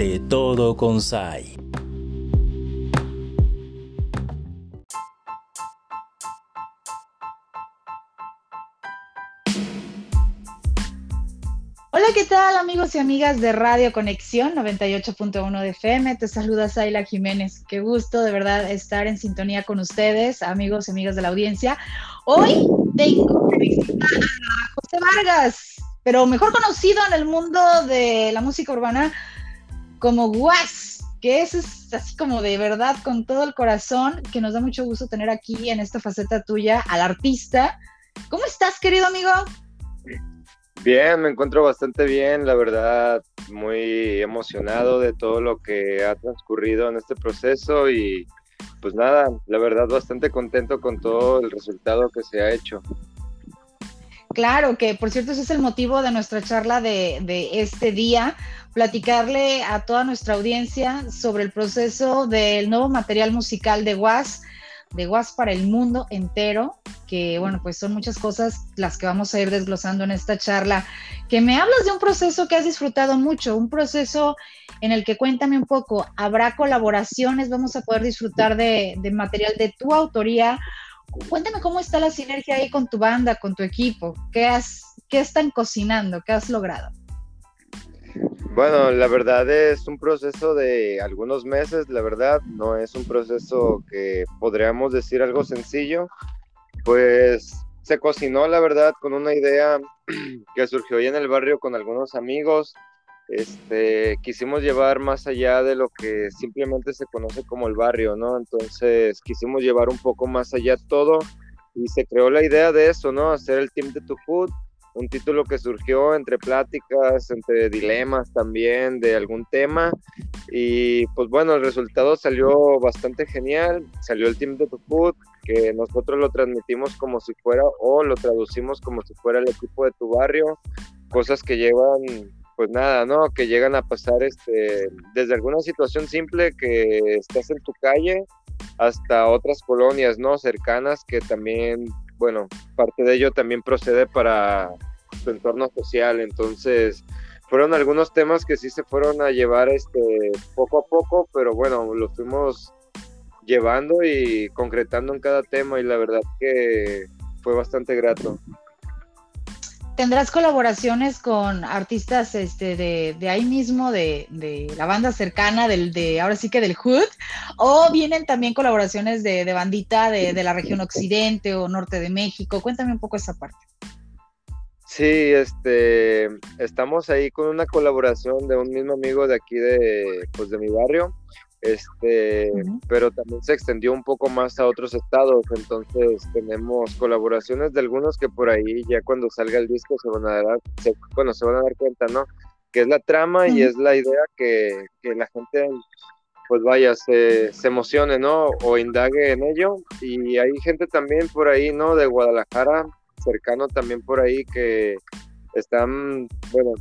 de Todo con Sai. Hola, ¿qué tal amigos y amigas de Radio Conexión 98.1 de FM? Te saluda Zayla Jiménez. Qué gusto de verdad estar en sintonía con ustedes, amigos y amigas de la audiencia. Hoy tengo a José Vargas, pero mejor conocido en el mundo de la música urbana como Guas, que es, es así como de verdad con todo el corazón, que nos da mucho gusto tener aquí en esta faceta tuya al artista. ¿Cómo estás, querido amigo? Bien, me encuentro bastante bien, la verdad, muy emocionado de todo lo que ha transcurrido en este proceso y pues nada, la verdad bastante contento con todo el resultado que se ha hecho. Claro, que por cierto ese es el motivo de nuestra charla de, este día, platicarle a toda nuestra audiencia sobre el proceso del nuevo material musical de Was de Was para el mundo entero, que bueno, pues son muchas cosas las que vamos a ir desglosando en esta charla, que me hablas de un proceso que has disfrutado mucho, un proceso en el que cuéntame un poco, habrá colaboraciones, vamos a poder disfrutar de material de tu autoría. Cuéntame cómo está la sinergia ahí con tu banda, con tu equipo, qué, has, qué están cocinando, qué has logrado. Bueno, la verdad es un proceso de algunos meses, la verdad, no es un proceso que podríamos decir algo sencillo, pues se cocinó, la verdad, con una idea que surgió ahí en el barrio con algunos amigos. Este, quisimos llevar más allá de lo que simplemente se conoce como el barrio, ¿no? Entonces quisimos llevar un poco más allá todo y se creó la idea de eso, ¿no? Hacer el Team de Tu Food, un título que surgió entre pláticas, entre dilemas también de algún tema. Y pues bueno, el resultado salió bastante genial. Salió el Team de Tu Food, que nosotros lo transmitimos como si fuera, o lo traducimos como si fuera el equipo de tu barrio. Cosas que llevan, pues nada, ¿no? Que llegan a pasar este, desde alguna situación simple que estás en tu calle hasta otras colonias, ¿no? Cercanas que también bueno, parte de ello también procede para su entorno social, entonces fueron algunos temas que sí se fueron a llevar este poco a poco, pero bueno, lo fuimos llevando y concretando en cada tema y la verdad que fue bastante grato. ¿Tendrás colaboraciones con artistas este, de, de ahí mismo, de, de, la banda cercana, del, de ahora sí que del Hood? ¿O vienen también colaboraciones de, de bandita de, de, la región occidente o norte de México? Cuéntame un poco esa parte. Sí, este, estamos ahí con una colaboración de un mismo amigo de aquí de, pues de mi barrio este, pero también se extendió un poco más a otros estados, entonces tenemos colaboraciones de algunos que por ahí ya cuando salga el disco se van a dar, se, bueno, se van a dar cuenta, ¿no? Que es la trama y es la idea que, que, la gente, pues vaya, se, se emocione, ¿no? O indague en ello. Y hay gente también por ahí, ¿no? De Guadalajara, cercano también por ahí que están, bueno,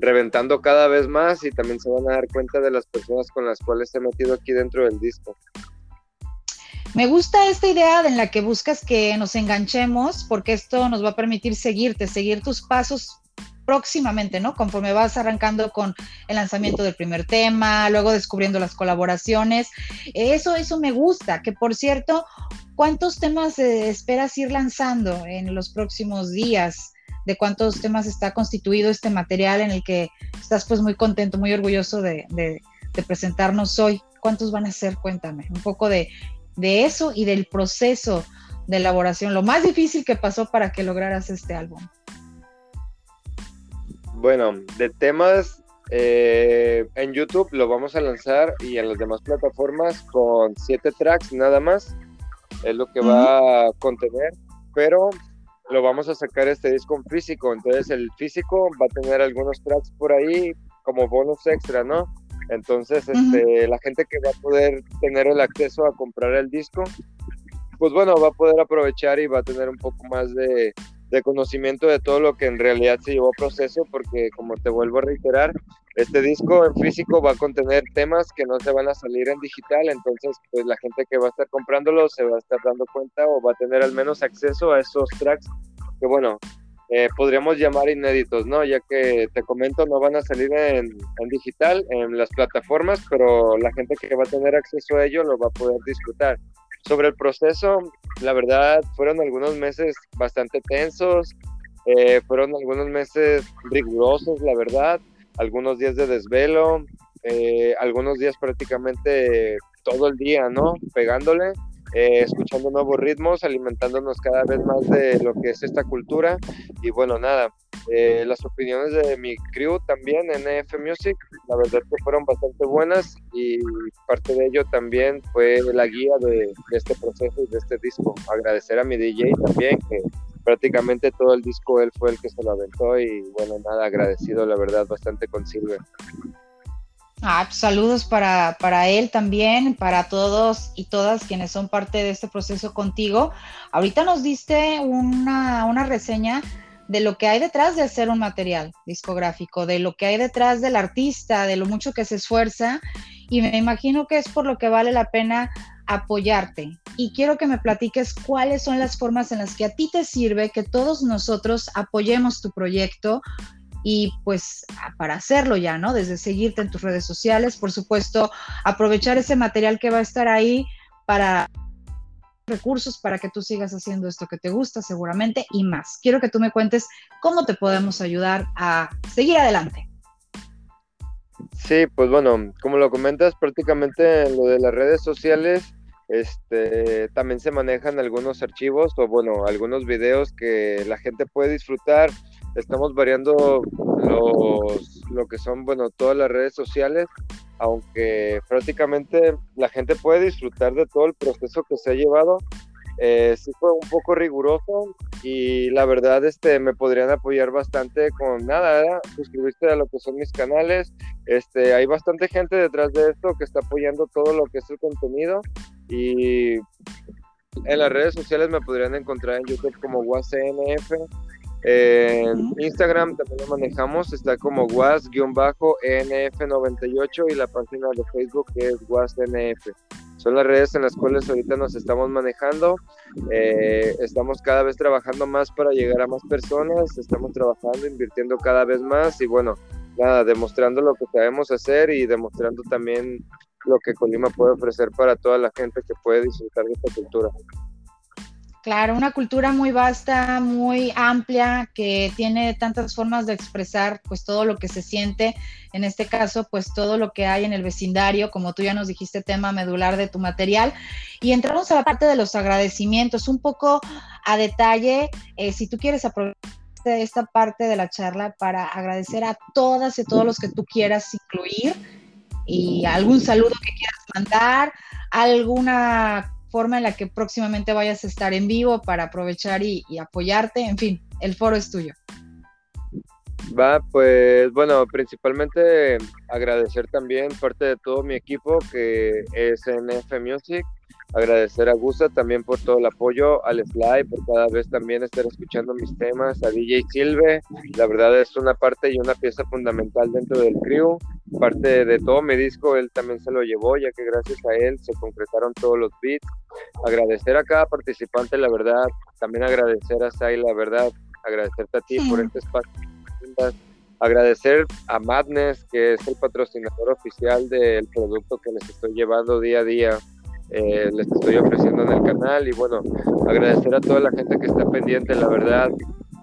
reventando cada vez más y también se van a dar cuenta de las personas con las cuales he metido aquí dentro del disco. Me gusta esta idea en la que buscas que nos enganchemos porque esto nos va a permitir seguirte, seguir tus pasos próximamente, ¿no? Conforme vas arrancando con el lanzamiento del primer tema, luego descubriendo las colaboraciones. Eso, eso me gusta, que por cierto, ¿cuántos temas eh, esperas ir lanzando en los próximos días? De cuántos temas está constituido este material en el que estás pues muy contento, muy orgulloso de, de, de presentarnos hoy. ¿Cuántos van a ser? Cuéntame un poco de, de, eso y del proceso de elaboración, lo más difícil que pasó para que lograras este álbum. Bueno, de temas eh, en YouTube lo vamos a lanzar y en las demás plataformas con siete tracks nada más. Es lo que uh -huh. va a contener, pero lo vamos a sacar este disco en físico, entonces el físico va a tener algunos tracks por ahí como bonus extra, ¿no? Entonces, este, uh -huh. la gente que va a poder tener el acceso a comprar el disco, pues bueno, va a poder aprovechar y va a tener un poco más de, de conocimiento de todo lo que en realidad se llevó a proceso, porque como te vuelvo a reiterar, este disco en físico va a contener temas que no se van a salir en digital, entonces pues la gente que va a estar comprándolo se va a estar dando cuenta o va a tener al menos acceso a esos tracks que bueno, eh, podríamos llamar inéditos, ¿no? Ya que te comento, no van a salir en, en, digital, en las plataformas, pero la gente que va a tener acceso a ello lo va a poder disfrutar. Sobre el proceso, la verdad, fueron algunos meses bastante tensos, eh, fueron algunos meses rigurosos, la verdad, algunos días de desvelo, eh, algunos días prácticamente todo el día, ¿no? Pegándole. Eh, escuchando nuevos ritmos, alimentándonos cada vez más de lo que es esta cultura. Y bueno, nada, eh, las opiniones de mi crew también en EF Music, la verdad que fueron bastante buenas y parte de ello también fue la guía de, de este proceso y de este disco. Agradecer a mi DJ también, que prácticamente todo el disco él fue el que se lo aventó y bueno, nada, agradecido la verdad bastante con Silver. Ah, pues, saludos para, para, él también, para todos y todas quienes son parte de este proceso contigo. Ahorita nos diste una, una reseña de lo que hay detrás de hacer un material discográfico, de lo que hay detrás del artista, de lo mucho que se esfuerza y me imagino que es por lo que vale la pena apoyarte. Y quiero que me platiques cuáles son las formas en las que a ti te sirve que todos nosotros apoyemos tu proyecto, y pues para hacerlo ya, ¿no? Desde seguirte en tus redes sociales, por supuesto, aprovechar ese material que va a estar ahí para recursos para que tú sigas haciendo esto que te gusta seguramente y más. Quiero que tú me cuentes cómo te podemos ayudar a seguir adelante. Sí, pues bueno, como lo comentas, prácticamente en lo de las redes sociales, este, también se manejan algunos archivos o bueno, algunos videos que la gente puede disfrutar estamos variando los, lo que son, bueno, todas las redes sociales, aunque prácticamente la gente puede disfrutar de todo el proceso que se ha llevado. Eh, sí fue un poco riguroso y la verdad este me podrían apoyar bastante con nada, suscribirse a lo que son mis canales. Este, hay bastante gente detrás de esto que está apoyando todo lo que es el contenido y en las redes sociales me podrían encontrar en YouTube como WASNF en Instagram también lo manejamos, está como was-nf98 y la página de Facebook que es wasnf. Son las redes en las cuales ahorita nos estamos manejando. Eh, estamos cada vez trabajando más para llegar a más personas, estamos trabajando, invirtiendo cada vez más y bueno, nada, demostrando lo que sabemos hacer y demostrando también lo que Colima puede ofrecer para toda la gente que puede disfrutar de esta cultura. Claro, una cultura muy vasta, muy amplia, que tiene tantas formas de expresar pues todo lo que se siente, en este caso pues todo lo que hay en el vecindario, como tú ya nos dijiste, tema medular de tu material. Y entramos a la parte de los agradecimientos, un poco a detalle, eh, si tú quieres aprovechar esta parte de la charla para agradecer a todas y todos los que tú quieras incluir y algún saludo que quieras mandar, alguna forma en la que próximamente vayas a estar en vivo para aprovechar y, apoyarte. En fin, el foro es tuyo. Va, pues bueno, principalmente agradecer también parte de todo mi equipo que es NF Music, agradecer a Gusta también por todo el apoyo, al Sly por cada vez también estar escuchando mis temas, a DJ Silve, la verdad es una parte y una pieza fundamental dentro del crew, parte de todo mi disco él también se lo llevó, ya que gracias a él se concretaron todos los beats, agradecer a cada participante, la verdad, también agradecer a Sai, la verdad, agradecerte a ti por este espacio, agradecer a Madness, que es el patrocinador oficial del producto que les estoy llevando día a día eh, les estoy ofreciendo en el canal y bueno, agradecer a toda la gente que está pendiente, la verdad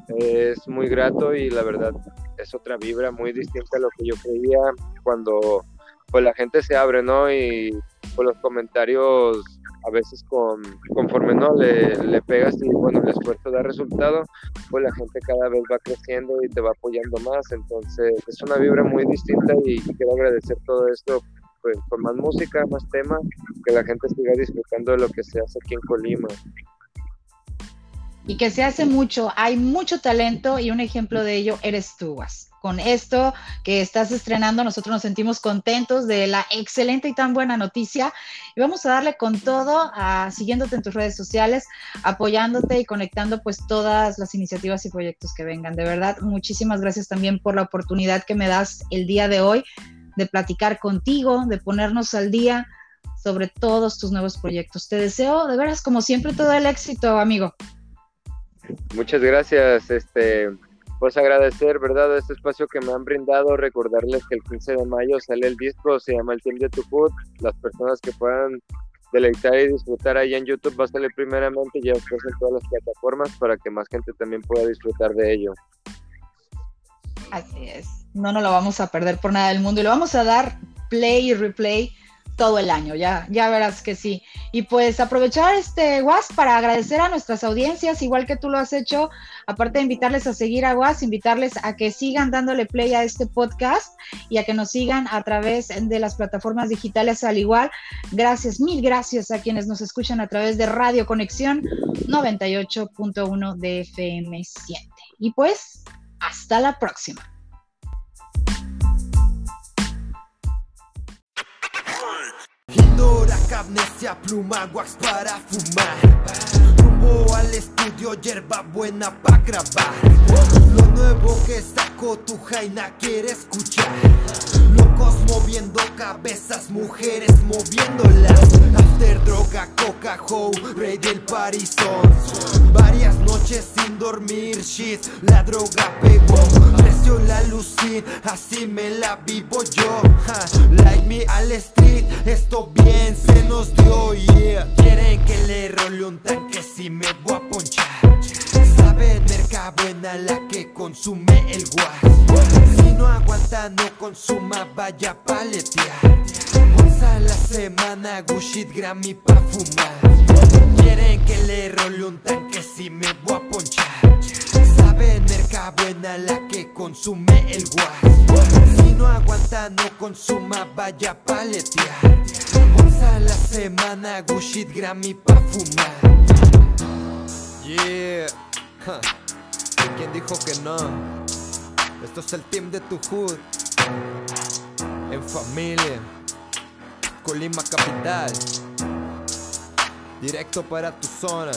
es muy grato y la verdad es otra vibra muy distinta a lo que yo creía cuando pues la gente se abre, ¿no? Y pues los comentarios a veces con, conforme no le, le, pegas y bueno el esfuerzo da resultado pues la gente cada vez va creciendo y te va apoyando más entonces es una vibra muy distinta y quiero agradecer todo esto pues, con más música, más temas, que la gente siga disfrutando de lo que se hace aquí en Colima. Y que se hace mucho, hay mucho talento y un ejemplo de ello eres tú, Con esto que estás estrenando, nosotros nos sentimos contentos de la excelente y tan buena noticia. Y vamos a darle con todo, a, siguiéndote en tus redes sociales, apoyándote y conectando pues todas las iniciativas y proyectos que vengan. De verdad, muchísimas gracias también por la oportunidad que me das el día de hoy de platicar contigo, de ponernos al día sobre todos tus nuevos proyectos. Te deseo de veras, como siempre, todo el éxito, amigo. Muchas gracias, este, pues agradecer, ¿verdad?, este espacio que me han brindado, recordarles que el 15 de mayo sale el disco, se llama El Team de Tu Food, las personas que puedan deleitar y disfrutar ahí en YouTube va a salir primeramente y ya después en todas las plataformas para que más gente también pueda disfrutar de ello. Así es, no nos lo vamos a perder por nada del mundo y lo vamos a dar play y replay todo el año, ya, ya verás que sí. Y pues aprovechar este WAS para agradecer a nuestras audiencias, igual que tú lo has hecho, aparte de invitarles a seguir a WAS, invitarles a que sigan dándole play a este podcast y a que nos sigan a través de las plataformas digitales al igual. Gracias, mil gracias a quienes nos escuchan a través de Radio Conexión 98.1 de FM 7. Y pues, hasta la próxima. Amnesia, pluma, wax para fumar. Rumbo al estudio, hierba buena pa' grabar. Lo nuevo que sacó tu jaina quiere escuchar. Locos moviendo cabezas, mujeres moviéndolas. After droga, coca, ho, rey del parizón. Varias noches sin dormir, shit, la droga pegó Precio la lucid, así me la vivo yo. Like me al street, esto bien se nos dio, yeah. Quieren que le role un tanque si me voy a ponchar. Sabe merca buena la que consume el guas. Si no aguanta no consuma vaya paletear. Once a la semana Gucci Grammy pa' fumar que le role un tanque si me voy a ponchar Sabe merca buena la que consume el guas Si no aguanta no consuma vaya a paletear Once a la semana Gucci Grammy pa' fumar Yeah. Huh. ¿Quién dijo que no? Esto es el team de tu hood. En familia. Colima capital. Directo para tu zona.